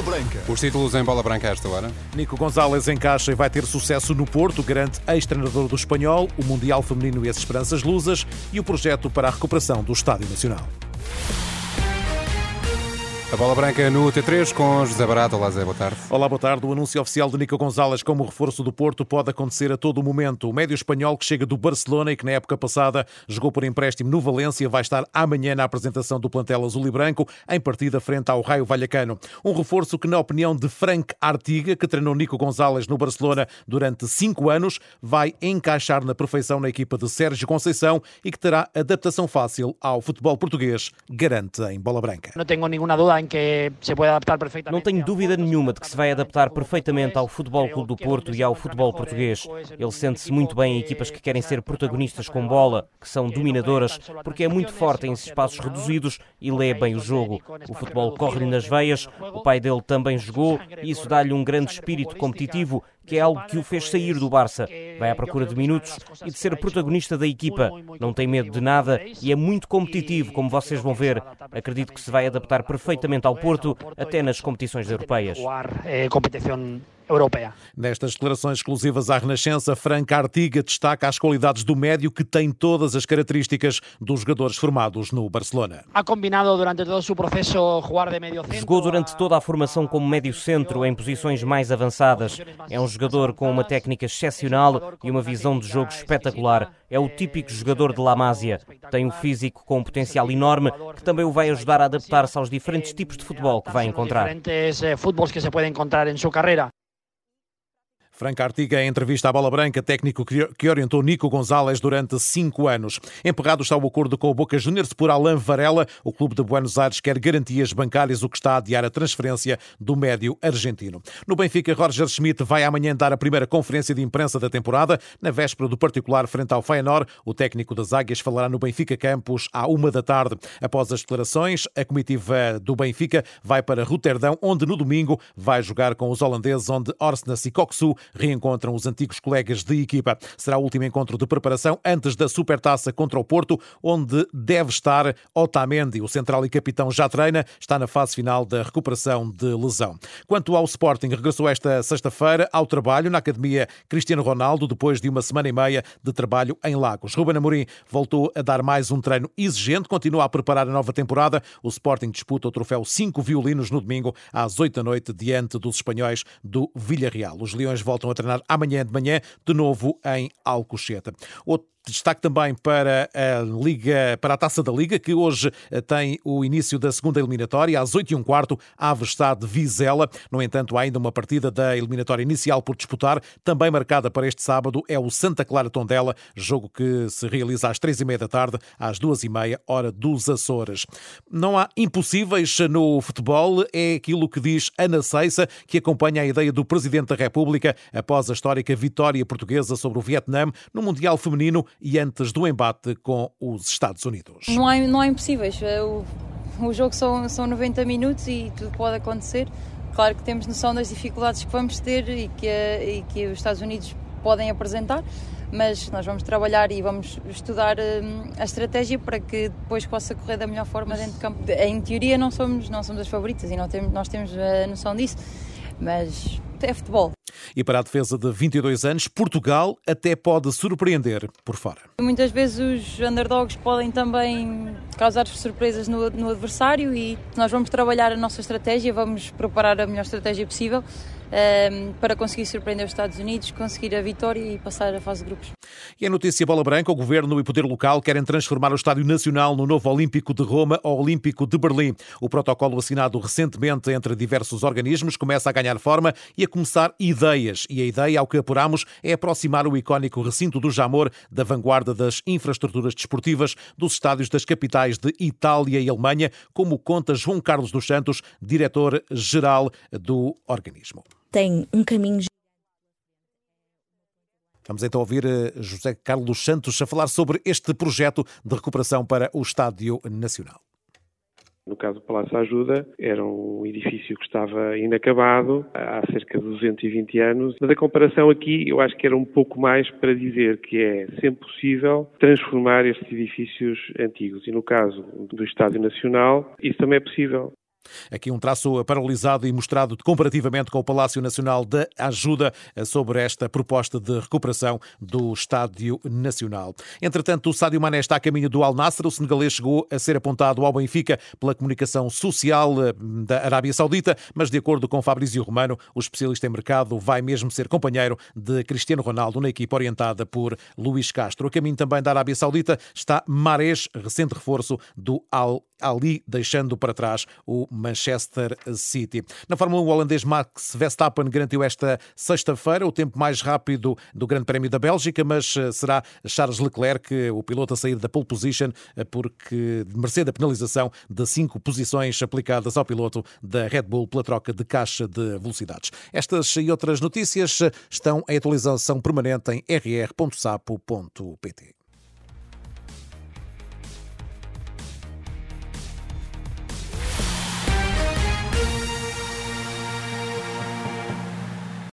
Bola Branca. Os títulos em bola branca esta hora. Nico Gonzalez encaixa e vai ter sucesso no Porto, garante ex-treinador do Espanhol, o Mundial Feminino e as Esperanças Lusas e o projeto para a recuperação do Estádio Nacional. A bola branca no T3 com José Barata. Olá, Zé, boa tarde. Olá, boa tarde. O anúncio oficial de Nico Gonzalez como reforço do Porto pode acontecer a todo momento. O médio espanhol que chega do Barcelona e que na época passada jogou por empréstimo no Valência vai estar amanhã na apresentação do plantel azul e branco em partida frente ao Raio Vallecano. Um reforço que, na opinião de Frank Artiga, que treinou Nico Gonzalez no Barcelona durante cinco anos, vai encaixar na perfeição na equipa de Sérgio Conceição e que terá adaptação fácil ao futebol português, garante em bola branca. Não tenho nenhuma dúvida em que se pode adaptar perfeitamente. Não tenho dúvida nenhuma de que se vai adaptar perfeitamente ao Futebol Clube do Porto e ao futebol português. Ele sente-se muito bem em equipas que querem ser protagonistas com bola, que são dominadoras, porque é muito forte em espaços reduzidos e lê bem o jogo. O futebol corre-lhe nas veias, o pai dele também jogou e isso dá-lhe um grande espírito competitivo que é algo que o fez sair do Barça. Vai à procura de minutos e de ser protagonista da equipa. Não tem medo de nada e é muito competitivo, como vocês vão ver. Acredito que se vai adaptar perfeitamente ao Porto, até nas competições europeias. Europeia. Nestas declarações exclusivas à Renascença, Franca Artiga destaca as qualidades do médio que tem todas as características dos jogadores formados no Barcelona. Ha combinado durante todo o seu processo jogar de medio centro. Jogou durante toda a formação como médio centro em posições mais avançadas. É um jogador com uma técnica excepcional e uma visão de jogo espetacular. É o típico jogador de La Masia. Tem um físico com um potencial enorme que também o vai ajudar a adaptar-se aos diferentes tipos de futebol que vai encontrar. Diferentes eh, futebols que se pode encontrar em sua carreira. Franca Artiga, em entrevista à Bola Branca, técnico que orientou Nico Gonzalez durante cinco anos. Emperrado está o acordo com o Boca Juniors por Alain Varela. O clube de Buenos Aires quer garantias bancárias, o que está a adiar a transferência do médio argentino. No Benfica, Roger Schmidt vai amanhã dar a primeira conferência de imprensa da temporada. Na véspera do particular frente ao Feyenoord, o técnico das Águias falará no Benfica Campos à uma da tarde. Após as declarações, a comitiva do Benfica vai para Roterdão, onde no domingo vai jogar com os holandeses, onde Orsnes e Coxu reencontram os antigos colegas de equipa. Será o último encontro de preparação antes da Supertaça contra o Porto, onde deve estar Otamendi. O central e capitão já treina, está na fase final da recuperação de lesão. Quanto ao Sporting, regressou esta sexta-feira ao trabalho na Academia Cristiano Ronaldo, depois de uma semana e meia de trabalho em Lagos. Ruben Amorim voltou a dar mais um treino exigente, continua a preparar a nova temporada. O Sporting disputa o troféu 5 violinos no domingo, às 8 da noite, diante dos espanhóis do Villarreal. Os Leões voltam a treinar amanhã de manhã, de novo em Alcochete. Outro Destaque também para a Liga, para a Taça da Liga, que hoje eh, tem o início da segunda eliminatória, às 8 e um quarto, Aves está de Vizela. No entanto, há ainda uma partida da eliminatória inicial por disputar, também marcada para este sábado, é o Santa Clara Tondela, jogo que se realiza às três e meia da tarde, às duas e meia, hora dos Açores. Não há impossíveis no futebol, é aquilo que diz Ana Seissa, que acompanha a ideia do Presidente da República após a histórica vitória portuguesa sobre o Vietnã no Mundial Feminino e antes do embate com os Estados Unidos. Não há, não há impossíveis. É o, o jogo são, são 90 minutos e tudo pode acontecer. Claro que temos noção das dificuldades que vamos ter e que, e que os Estados Unidos podem apresentar, mas nós vamos trabalhar e vamos estudar hum, a estratégia para que depois possa correr da melhor forma dentro de campo. Em teoria não somos, não somos as favoritas e não temos, nós temos a noção disso, mas é futebol. E para a defesa de 22 anos, Portugal até pode surpreender por fora. Muitas vezes os underdogs podem também causar surpresas no, no adversário e nós vamos trabalhar a nossa estratégia, vamos preparar a melhor estratégia possível um, ehm, para conseguir surpreender os Estados Unidos, conseguir a vitória e passar a fase de grupos. E a notícia bola branca, o governo e o poder local querem transformar o Estádio Nacional no novo Olímpico de Roma ou Olímpico de Berlim. O protocolo assinado recentemente entre diversos organismos começa a ganhar forma e a começar ideias. E a ideia, ao que apuramos, é aproximar o icónico recinto do Jamor da vanguarda das infraestruturas desportivas dos estádios das capitais de Itália e Alemanha, como conta João Carlos dos Santos, diretor-geral do organismo tem um caminho. Vamos então ouvir eh, José Carlos Santos a falar sobre este projeto de recuperação para o Estádio Nacional. No caso do Palácio Ajuda, era um edifício que estava inacabado há cerca de 220 anos, mas a comparação aqui eu acho que era um pouco mais para dizer que é sempre possível transformar estes edifícios antigos. E no caso do Estádio Nacional, isso também é possível. Aqui um traço paralisado e mostrado comparativamente com o Palácio Nacional da Ajuda sobre esta proposta de recuperação do Estádio Nacional. Entretanto, o Sádio Mané está a caminho do Al Nassr. O senegalês chegou a ser apontado ao Benfica pela comunicação social eh, da Arábia Saudita, mas de acordo com Fabrício Romano, o especialista em mercado vai mesmo ser companheiro de Cristiano Ronaldo na equipa orientada por Luís Castro. A caminho também da Arábia Saudita está Mares, recente reforço do Al Ali, deixando para trás o Manchester City. Na Fórmula 1, o holandês Max Verstappen garantiu esta sexta-feira o tempo mais rápido do Grande Prémio da Bélgica, mas eh, será Charles Leclerc o piloto a sair da pole position eh, porque mercê da penalização de cinco posições aplicadas ao piloto da Red Bull pela troca de caixa de velocidades. Estas e outras notícias estão em atualização permanente em rr.sapo.pt.